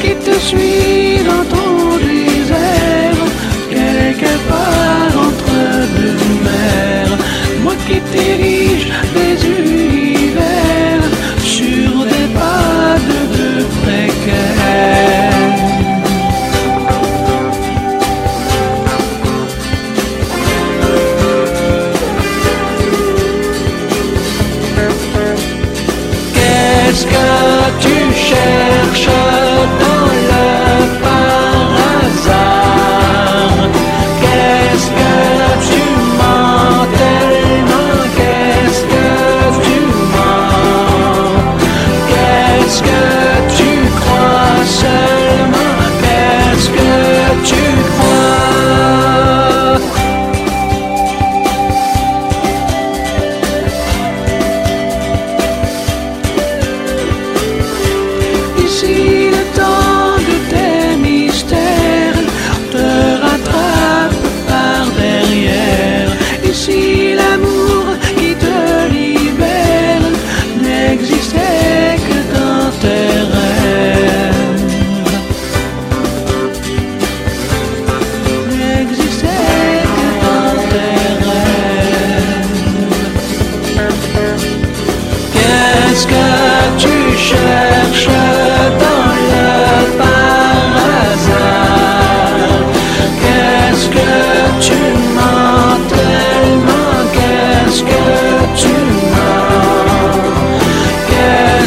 qui te suis dans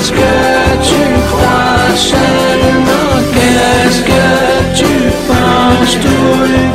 qu'est-ce que tu crois que tu penses tout